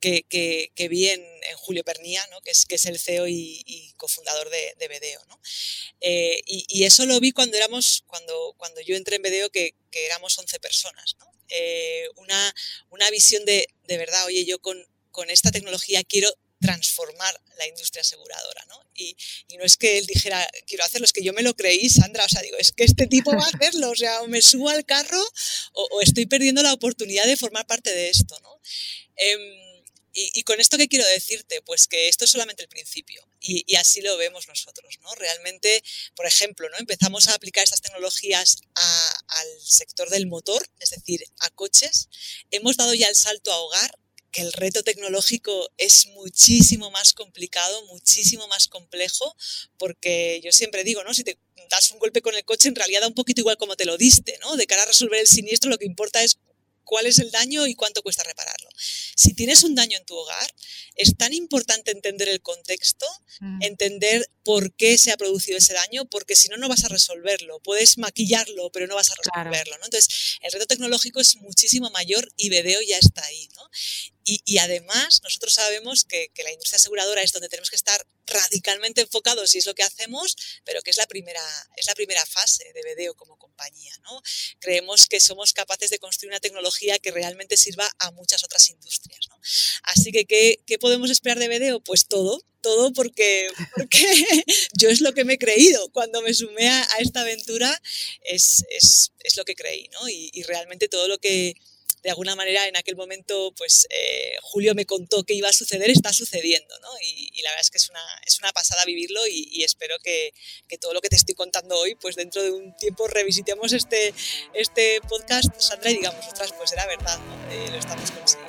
que, vi en, Julio Pernía, ¿no? que, es, que es el CEO y, cofundador de, de Bedeo. ¿no? Eh, y, eso lo vi cuando éramos, cuando, cuando yo entré en Bedeo, que, que éramos 11 personas. Eh, una, una, visión de, de verdad, oye, yo con, con esta tecnología quiero transformar la industria aseguradora, ¿no? Y, no es que él dijera, quiero hacerlo, es que yo me lo creí, Sandra, o sea, digo, es que este tipo va a hacerlo, o sea, o me subo al carro o, estoy perdiendo la oportunidad de formar parte de esto, ¿no? Em, Y, con esto qué quiero decirte, pues que esto es solamente el principio y, así lo vemos nosotros, ¿no? Realmente, por ejemplo, ¿no? Empezamos a aplicar estas tecnologías al sector del motor, es decir, a coches. Hemos dado ya el salto a hogar que el reto tecnológico es muchísimo más complicado, muchísimo más complejo, porque yo siempre digo, ¿no? Si te das un golpe con el coche, en realidad da un poquito igual como te lo diste, ¿no? De cara a resolver el siniestro, lo que importa es cuál es el daño y cuánto cuesta repararlo. Si tienes un daño en tu hogar, es tan importante entender el contexto, mm. entender por qué se ha producido ese daño, porque si no, no vas a resolverlo. Puedes maquillarlo, pero no vas a resolverlo. ¿no? Entonces, el reto tecnológico es muchísimo mayor y Vedeo ya está ahí. ¿no? Y, además, nosotros sabemos que, la industria aseguradora es donde tenemos que estar radicalmente enfocados y es lo que hacemos, pero que es la primera, es la primera fase de Vedeo como compañía. ¿no? Creemos que somos capaces de construir una tecnología que realmente sirva a muchas otras industrias. ¿no? Así que, ¿qué, podemos esperar de Vedeo? Pues todo, todo porque, porque yo es lo que me he creído. Cuando me sumé a, esta aventura es, es, es, lo que creí, ¿no? Y, y realmente todo lo que de alguna manera en aquel momento, pues eh, Julio me contó que iba a suceder, está sucediendo, ¿no? Y, la verdad es que es una, es una pasada vivirlo y, espero que, todo lo que te estoy contando hoy, pues dentro de un tiempo revisitemos este, este podcast, Sandra, y digamos, otras, pues era verdad, ¿no? Lo estamos consiguiendo.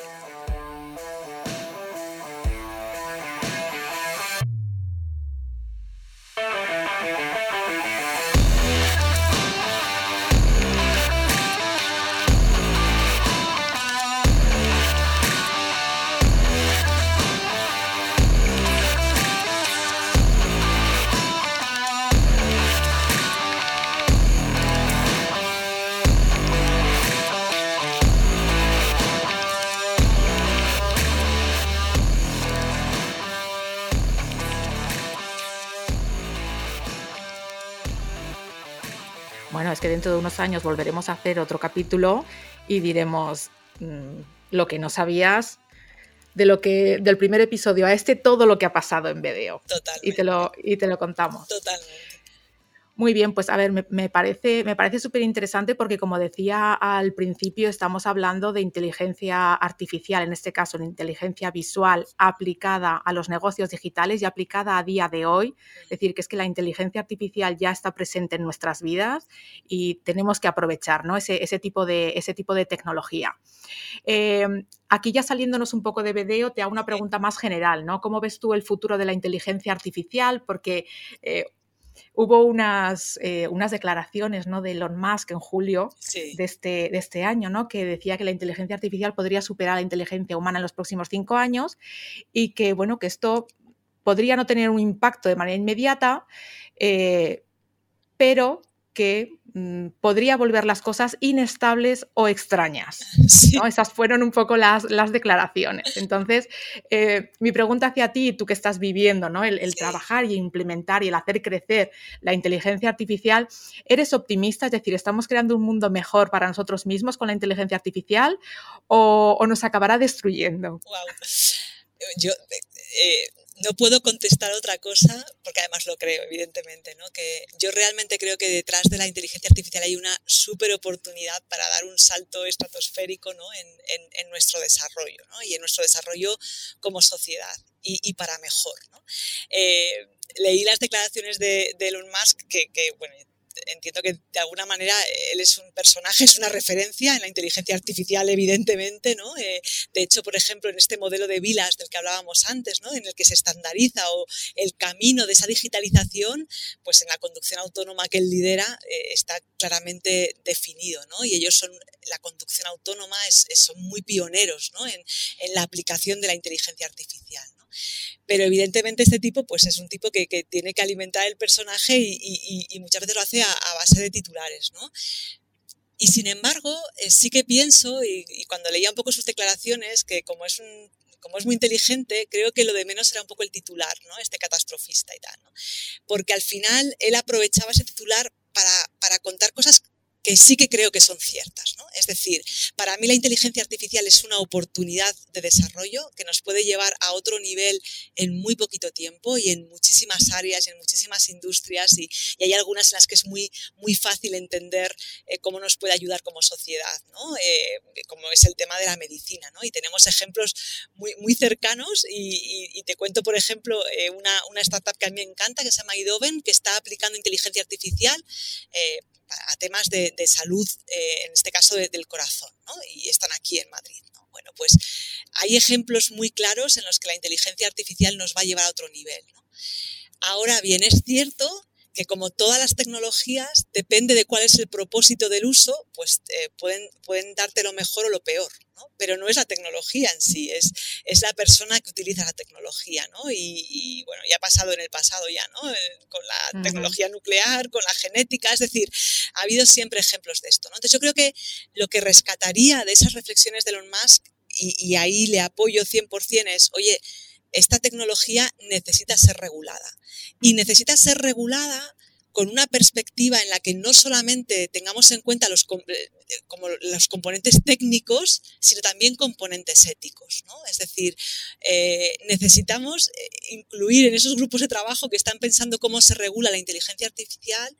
Dentro de unos años volveremos a hacer otro capítulo y diremos mm, lo que no sabías de lo que del primer episodio a este todo lo que ha pasado en video. Y te lo y te lo contamos. Totalmente. Muy bien, pues a ver, me, parece, me parece súper interesante porque como decía al principio, estamos hablando de inteligencia artificial, en este caso la inteligencia visual aplicada a los negocios digitales y aplicada a día de hoy. Es decir, que es que la inteligencia artificial ya está presente en nuestras vidas y tenemos que aprovechar ¿no? ese, tipo de, ese tipo de tecnología. Eh, aquí ya saliéndonos un poco de video, te hago una pregunta más general, ¿no? ¿Cómo ves tú el futuro de la inteligencia artificial? Porque eh, hubo unas, eh, unas declaraciones ¿no? de Elon Musk en julio de, este, de este año, ¿no? que decía que la inteligencia artificial podría superar a la inteligencia humana en los próximos cinco años y que, bueno, que esto podría no tener un impacto de manera inmediata, eh, pero que mm, podría volver las cosas inestables o extrañas. Esas fueron un poco las, las declaraciones. Entonces, eh, mi pregunta hacia ti, tú que estás viviendo ¿no? el, trabajar y implementar y el hacer crecer la inteligencia artificial, ¿eres optimista? Es decir, ¿estamos creando un mundo mejor para nosotros mismos con la inteligencia artificial o, nos acabará destruyendo? Yo, eh, no puedo contestar otra cosa, porque además lo creo, evidentemente, ¿no? que yo realmente creo que detrás de la inteligencia artificial hay una súper oportunidad para dar un salto estratosférico ¿no? en, nuestro desarrollo ¿no? y en nuestro desarrollo como sociedad y, para mejor. ¿no? Eh, leí las declaraciones de, Elon Musk que bueno, entiendo que de alguna manera él es un personaje, es una referencia en la inteligencia artificial, evidentemente, ¿no? Eh, de hecho, por ejemplo, en este modelo de vilas del que hablábamos antes, ¿no? En el que se estandariza o el camino de esa digitalización, pues en la conducción autónoma que él lidera eh, está claramente definido, ¿no? Y ellos son, la conducción autónoma es, son muy pioneros, ¿no? En, en la aplicación de la inteligencia artificial. Pero evidentemente este tipo pues es un tipo que, tiene que alimentar el personaje y, muchas veces lo hace a, base de titulares, ¿no? Y sin embargo, eh, sí que pienso, y, cuando leía un poco sus declaraciones, que como es un como es muy inteligente, creo que lo de menos era un poco el titular, ¿no? Este catastrofista y tal, ¿no? Porque al final él aprovechaba ese titular para, para contar cosas que sí que creo que son ciertas, ¿no? Es decir, para mí la inteligencia artificial es una oportunidad de desarrollo que nos puede llevar a otro nivel en muy poquito tiempo y en muchísimas áreas y en muchísimas industrias y, hay algunas en las que es muy, muy fácil entender eh, cómo nos puede ayudar como sociedad, ¿no? Eh, como es el tema de la medicina. ¿no? Y tenemos ejemplos muy, muy cercanos y, te cuento, por ejemplo, eh, una, una, startup que a mí me encanta que se llama Idoven, que está aplicando inteligencia artificial a temas de, salud, eh, en este caso del corazón, ¿no? y están aquí en Madrid. ¿no? Bueno, pues hay ejemplos muy claros en los que la inteligencia artificial nos va a llevar a otro nivel. Ahora bien, es cierto que como todas las tecnologías, depende de cuál es el propósito del uso, pues eh, pueden, pueden darte lo mejor o lo peor. ¿no? Pero no es la tecnología en sí, es, es la persona que utiliza la tecnología. ¿no? Y, bueno, ya ha pasado en el pasado ya, ¿no? Con la tecnología nuclear, con la genética, es decir, ha habido siempre ejemplos de esto. ¿no? Entonces yo creo que lo que rescataría de esas reflexiones de Elon Musk, y, y ahí le apoyo 100%, es, oye, esta tecnología necesita ser regulada. Y necesita ser regulada con una perspectiva en la que no solamente tengamos en cuenta los, eh, como los componentes técnicos, sino también componentes éticos. ¿no? Es decir, eh, necesitamos eh, incluir en esos grupos de trabajo que están pensando cómo se regula la inteligencia artificial,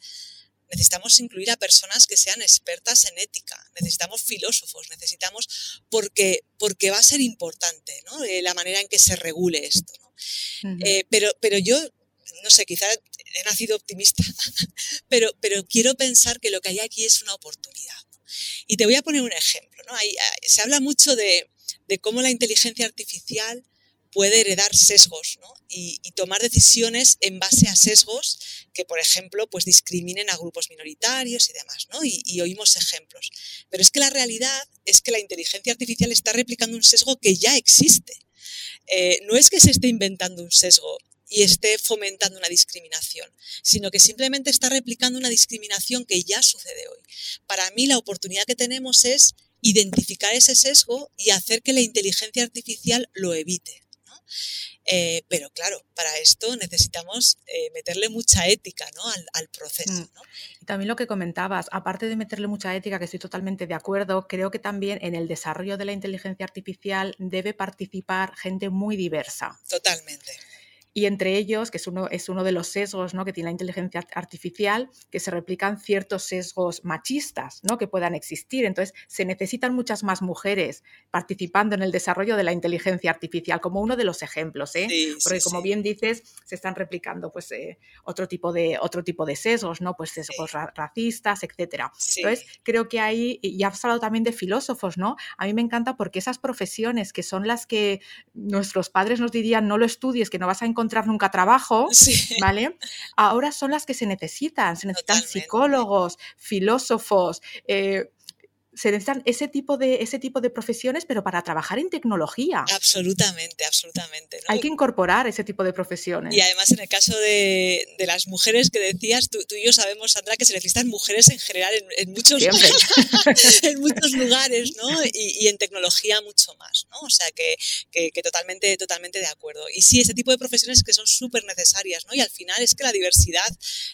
necesitamos incluir a personas que sean expertas en ética, necesitamos filósofos, necesitamos, porque, porque va a ser importante ¿no? la manera en que se regule esto. pero, pero yo no sé, quizá he nacido optimista, pero, pero quiero pensar que lo que hay aquí es una oportunidad. Y te voy a poner un ejemplo. ¿no? Hay, se habla mucho de, de, cómo la inteligencia artificial puede heredar sesgos y, tomar decisiones en base a sesgos que, por ejemplo, pues discriminen a grupos minoritarios y demás. ¿no? Y, y oímos ejemplos. Pero es que la realidad es que la inteligencia artificial está replicando un sesgo que ya existe. Eh, no es que se esté inventando un sesgo, y esté fomentando una discriminación, sino que simplemente está replicando una discriminación que ya sucede hoy. Para mí la oportunidad que tenemos es identificar ese sesgo y hacer que la inteligencia artificial lo evite. Eh, pero claro, para esto necesitamos eh, meterle mucha ética ¿no? al, proceso. Mm. Y también lo que comentabas, aparte de meterle mucha ética, que estoy totalmente de acuerdo, creo que también en el desarrollo de la inteligencia artificial debe participar gente muy diversa. Totalmente y entre ellos, que es uno, es uno de los sesgos ¿no? que tiene la inteligencia artificial, que se replican ciertos sesgos machistas ¿no? que puedan existir. Entonces, se necesitan muchas más mujeres participando en el desarrollo de la inteligencia artificial, como uno de los ejemplos, ¿eh? porque como bien dices, se están replicando pues, eh, otro, tipo de, otro tipo de sesgos, ¿no? pues sesgos racistas, etc. Entonces, creo que ahí, y has hablado también de filósofos, ¿no? A mí me encanta porque esas profesiones que son las que nuestros padres nos dirían no lo estudies, que no vas a encontrar encontrar nunca trabajo, ¿vale? Ahora son las que se necesitan, se necesitan psicólogos, filósofos, eh, se necesitan ese tipo de ese tipo de profesiones, pero para trabajar en tecnología. Absolutamente, absolutamente. Hay que incorporar ese tipo de profesiones. Y además, en el caso de, de las mujeres que decías, tú, tú, y yo sabemos, Sandra, que se necesitan mujeres en general en, muchos, en muchos lugares, ¿no? Y, y, en tecnología mucho más, ¿no? O sea, que, que, que, totalmente, totalmente de acuerdo. Y sí, ese tipo de profesiones que son súper necesarias, ¿no? Y al final es que la diversidad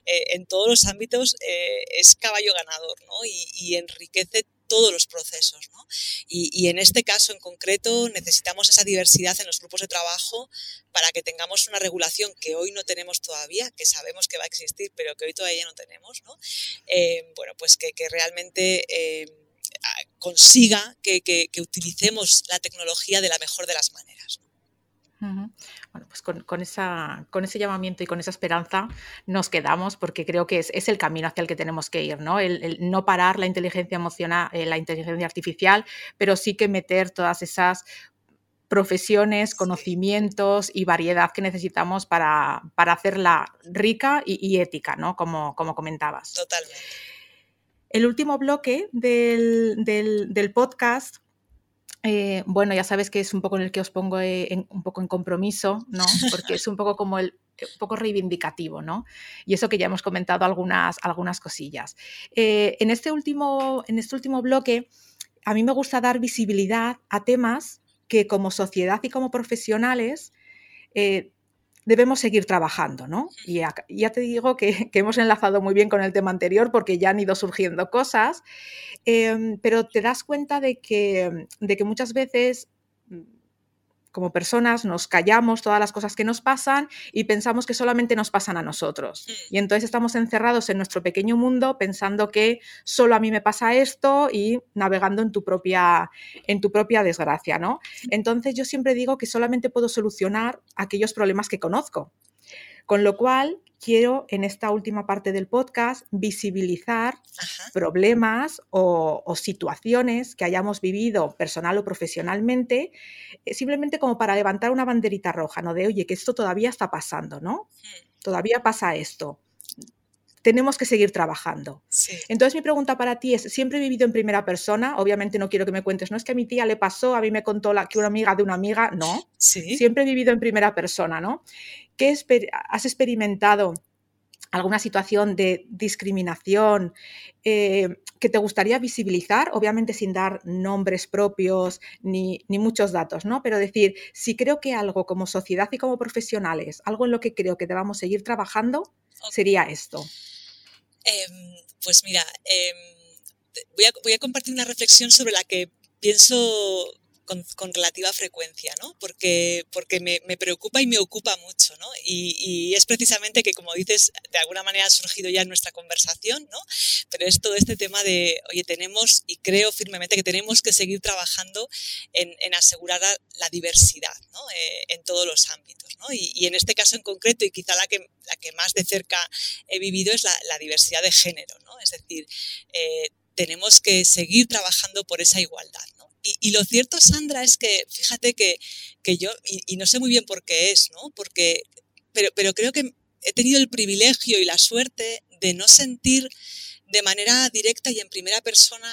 eh, en todos los ámbitos eh, es caballo ganador, ¿no? Y, y enriquece todos los procesos. ¿no? Y, en este caso en concreto necesitamos esa diversidad en los grupos de trabajo para que tengamos una regulación que hoy no tenemos todavía, que sabemos que va a existir, pero que hoy todavía no tenemos. ¿no? Eh, bueno, pues que, realmente... Eh, consiga que, que, utilicemos la tecnología de la mejor de las maneras. Bueno, pues con, esa, con ese llamamiento y con esa esperanza nos quedamos porque creo que es, el camino hacia el que tenemos que ir, ¿no? El, no parar la inteligencia emocional, eh, la inteligencia artificial, pero sí que meter todas esas profesiones, conocimientos y variedad que necesitamos para, hacerla rica y, ética, ¿no? Como, como comentabas. Totalmente. El último bloque del, del podcast eh, bueno, ya sabes que es un poco en el que os pongo eh, un poco en compromiso, ¿no? Porque es un poco como el eh, un poco reivindicativo, ¿no? Y eso que ya hemos comentado algunas, algunas cosillas. en, este último, en este último bloque, a mí me gusta dar visibilidad a temas que como sociedad y como profesionales debemos seguir trabajando, ¿no? Y ya, te digo que, hemos enlazado muy bien con el tema anterior porque ya han ido surgiendo cosas, em, pero te das cuenta de que, de que muchas veces como personas nos callamos todas las cosas que nos pasan y pensamos que solamente nos pasan a nosotros. Mm. Y entonces estamos encerrados en nuestro pequeño mundo pensando que solo a mí me pasa esto y navegando en tu propia, en tu propia desgracia, ¿no? Entonces yo siempre digo que solamente puedo solucionar aquellos problemas que conozco. Con lo cual, quiero en esta última parte del podcast visibilizar problemas o, situaciones que hayamos vivido personal o profesionalmente, eh, simplemente como para levantar una banderita roja, ¿no? De, oye, que esto todavía está pasando, ¿no? Todavía pasa esto. Tenemos que seguir trabajando. Entonces mi pregunta para ti es, ¿siempre he vivido en primera persona? Obviamente no quiero que me cuentes, no es que a mi tía le pasó, a mí me contó la, que una amiga de una amiga, no. Siempre he vivido en primera persona, ¿no? ¿Qué has experimentado alguna situación de discriminación eh, que te gustaría visibilizar, obviamente sin dar nombres propios ni, muchos datos, ¿no? Pero decir, si creo que algo como sociedad y como profesionales, algo en lo que creo que debamos seguir trabajando, sería esto. Em, pues mira, em, voy, a, voy a compartir una reflexión sobre la que pienso con, relativa frecuencia, ¿no? Porque, porque me, preocupa y me ocupa mucho, ¿no? Y, es precisamente que, como dices, de alguna manera ha surgido ya en nuestra conversación, ¿no? Pero es todo este tema de, oye, tenemos, y creo firmemente que tenemos que seguir trabajando en, asegurar la diversidad, ¿no? Eh, en todos los ámbitos, ¿no? Y, en este caso en concreto, y quizá la que, la que más de cerca he vivido, es la, diversidad de género, ¿no? Es decir, eh, tenemos que seguir trabajando por esa igualdad. Y, lo cierto, Sandra, es que fíjate que, yo, y, no sé muy bien por qué es, ¿no? Porque, pero, pero creo que he tenido el privilegio y la suerte de no sentir de manera directa y en primera persona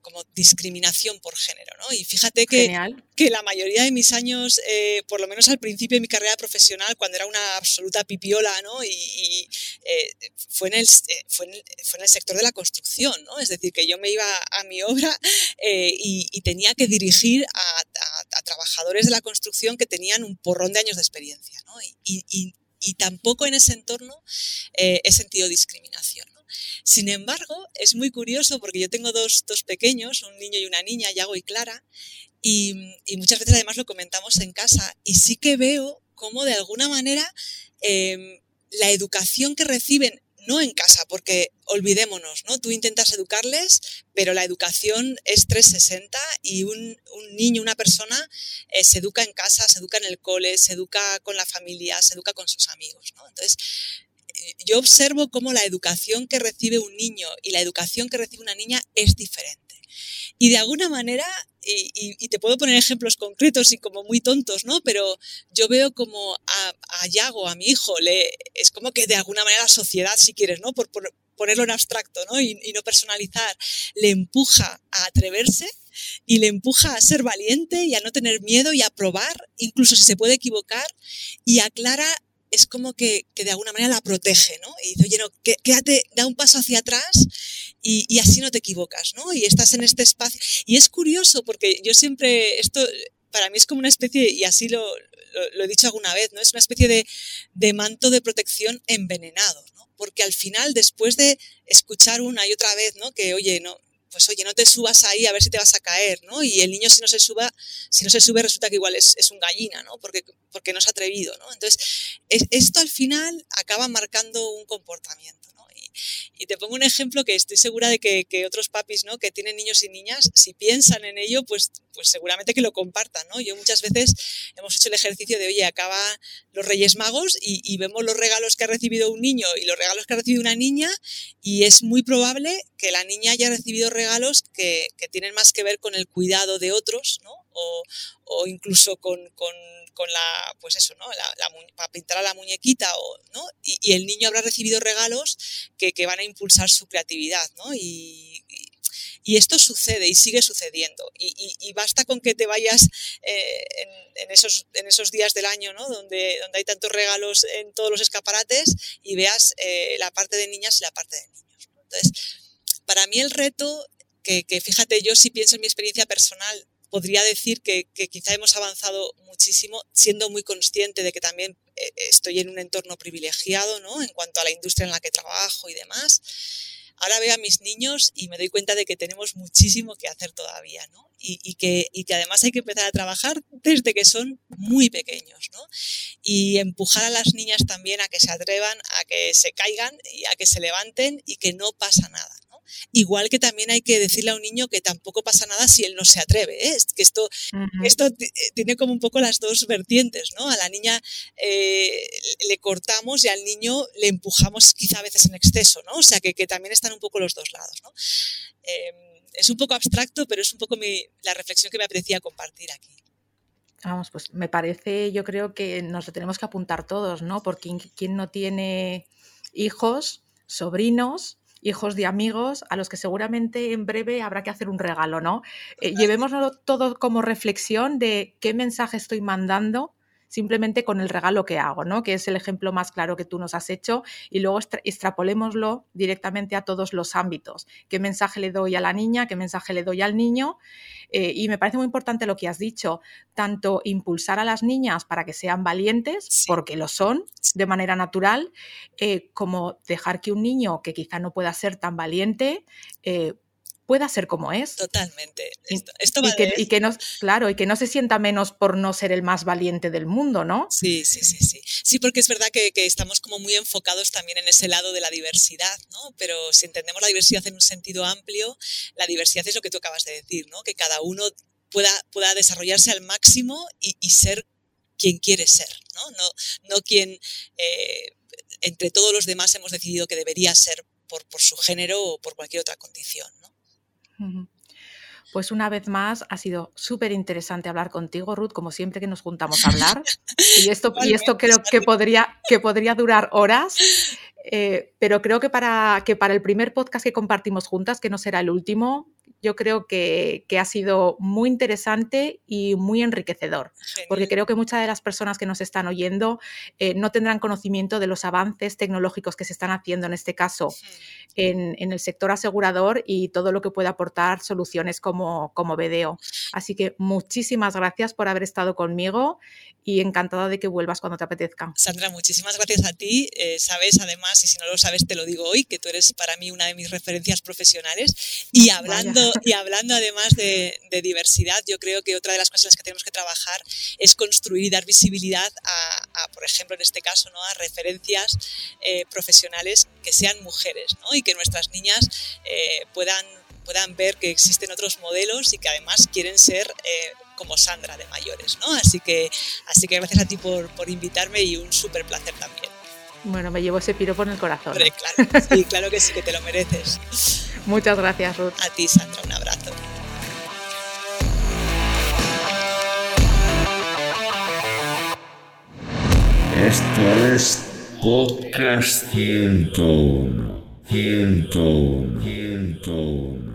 como discriminación por género, ¿no? Y fíjate que, que la mayoría de mis años, eh, por lo menos al principio de mi carrera profesional, cuando era una absoluta pipiola, ¿no? Y, eh, fue, en el, eh, fue, en el, fue, en el, sector de la construcción, ¿no? Es decir, que yo me iba a mi obra y, y, tenía que dirigir a, a, trabajadores de la construcción que tenían un porrón de años de experiencia, ¿no? Y, y tampoco en ese entorno he sentido discriminación. Sin embargo, es muy curioso porque yo tengo dos, pequeños, un niño y una niña, Yago y Clara, y, muchas veces además lo comentamos en casa y sí que veo cómo de alguna manera em, la educación que reciben no en casa, porque olvidémonos, ¿no? Tú intentas educarles, pero la educación es 360 y un, niño, una persona, eh, se educa en casa, se educa en el cole, se educa con la familia, se educa con sus amigos. Entonces, yo observo cómo la educación que recibe un niño y la educación que recibe una niña es diferente. Y de alguna manera, y, te puedo poner ejemplos concretos y como muy tontos, ¿no? Pero yo veo como a, a Yago, a mi hijo, le, es como que de alguna manera la sociedad, si quieres, ¿no? Por, ponerlo en abstracto, ¿no? Y, y no personalizar, le empuja a atreverse y le empuja a ser valiente y a no tener miedo y a probar, incluso si se puede equivocar, y a Clara es como que, de alguna manera la protege, ¿no? Y dice, oye, no, quédate, da un paso hacia atrás y, así no te equivocas, ¿no? Y estás en este espacio. Y es curioso porque yo siempre, esto para mí es como una especie, y así lo, lo, he dicho alguna vez, ¿no? Es una especie de, de manto de protección envenenado, ¿no? Porque al final, después de escuchar una y otra vez, ¿no? Que, oye, no, pues oye, no te subas ahí a ver si te vas a caer, ¿no? Y el niño si no se suba, si no se sube resulta que igual es, es un gallina, ¿no? Porque, porque no se ha atrevido, ¿no? Entonces, esto al final acaba marcando un comportamiento. Y te pongo un ejemplo que estoy segura de que, otros papis, ¿no? Que tienen niños y niñas, si piensan en ello, pues, pues seguramente que lo compartan, ¿no? Yo muchas veces hemos hecho el ejercicio de, oye, acaba los Reyes Magos y, vemos los regalos que ha recibido un niño y los regalos que ha recibido una niña y es muy probable que la niña haya recibido regalos que, tienen más que ver con el cuidado de otros, ¿no? O, incluso con con la, pues eso, ¿no? para pintar a la muñequita, o, ¿no? Y, el niño habrá recibido regalos que, van a impulsar su creatividad, ¿no? Y, esto sucede y sigue sucediendo. Y, basta con que te vayas eh, en, esos, en esos días del año, ¿no? Donde, donde hay tantos regalos en todos los escaparates y veas eh, la parte de niñas y la parte de niños. Entonces, para mí el reto, que, que fíjate, yo si pienso en mi experiencia personal, podría decir que, quizá hemos avanzado muchísimo, siendo muy consciente de que también eh, estoy en un entorno privilegiado, ¿no? En cuanto a la industria en la que trabajo y demás. Ahora veo a mis niños y me doy cuenta de que tenemos muchísimo que hacer todavía, ¿no? Y, que, y que además hay que empezar a trabajar desde que son muy pequeños, ¿no? Y empujar a las niñas también a que se atrevan, a que se caigan y a que se levanten y que no pasa nada. Igual que también hay que decirle a un niño que tampoco pasa nada si él no se atreve. ¿eh? Que esto, esto eh, tiene como un poco las dos vertientes, ¿no? A la niña eh, le cortamos y al niño le empujamos quizá a veces en exceso, ¿no? O sea, que, también están un poco los dos lados, ¿no? Em, es un poco abstracto, pero es un poco la reflexión que me apetecía compartir aquí. Vamos, pues me parece, yo creo que nos lo tenemos que apuntar todos, ¿no? Porque quien no tiene hijos, sobrinos, hijos de amigos a los que seguramente en breve habrá que hacer un regalo, ¿no? Eh, llevémoslo todo como reflexión de qué mensaje estoy mandando simplemente con el regalo que hago, ¿no? Que es el ejemplo más claro que tú nos has hecho y luego extrapolémoslo directamente a todos los ámbitos. ¿Qué mensaje le doy a la niña? ¿Qué mensaje le doy al niño? Eh, y me parece muy importante lo que has dicho, tanto impulsar a las niñas para que sean valientes, porque lo son de manera natural, eh, como dejar que un niño que quizá no pueda ser tan valiente, eh, pueda ser como es. Totalmente. Esto, y, que, no, claro, y que no se sienta menos por no ser el más valiente del mundo, ¿no? Sí, sí, sí, sí. Sí, porque es verdad que, estamos como muy enfocados también en ese lado de la diversidad, ¿no? Pero si entendemos la diversidad en un sentido amplio, la diversidad es lo que tú acabas de decir, ¿no? Que cada uno pueda, pueda desarrollarse al máximo y, ser quien quiere ser, ¿no? No, no quien eh, entre todos los demás hemos decidido que debería ser por, por su género o por cualquier otra condición, ¿no? Pues una vez más ha sido súper interesante hablar contigo, Ruth, como siempre que nos juntamos a hablar. Y esto, y esto creo que podría, que podría durar horas. Eh, pero creo que para, que para el primer podcast que compartimos juntas, que no será el último, yo creo que, ha sido muy interesante y muy enriquecedor, porque creo que muchas de las personas que nos están oyendo eh, no tendrán conocimiento de los avances tecnológicos que se están haciendo, en este caso, en, el sector asegurador y todo lo que puede aportar soluciones como, como BDO. Así que muchísimas gracias por haber estado conmigo y encantada de que vuelvas cuando te apetezca. Sandra, muchísimas gracias a ti. Eh, sabes, además, y si no lo sabes, te lo digo hoy, que tú eres para mí una de mis referencias profesionales. Y hablando, y hablando además de, diversidad, yo creo que otra de las cosas en las que tenemos que trabajar es construir y dar visibilidad a, por ejemplo, en este caso, ¿no? a referencias eh, profesionales que sean mujeres ¿no? y que nuestras niñas eh, puedan, puedan ver que existen otros modelos y que además quieren ser como Sandra de mayores, ¿no? Así que, así que gracias a ti por, por invitarme y un súper placer también. Bueno, me llevo ese piropo en el corazón. claro, sí, claro que sí, que te lo mereces. Muchas gracias, Ruth. A ti, Sandra, un abrazo. Esto es Podcast 101. 101. 101.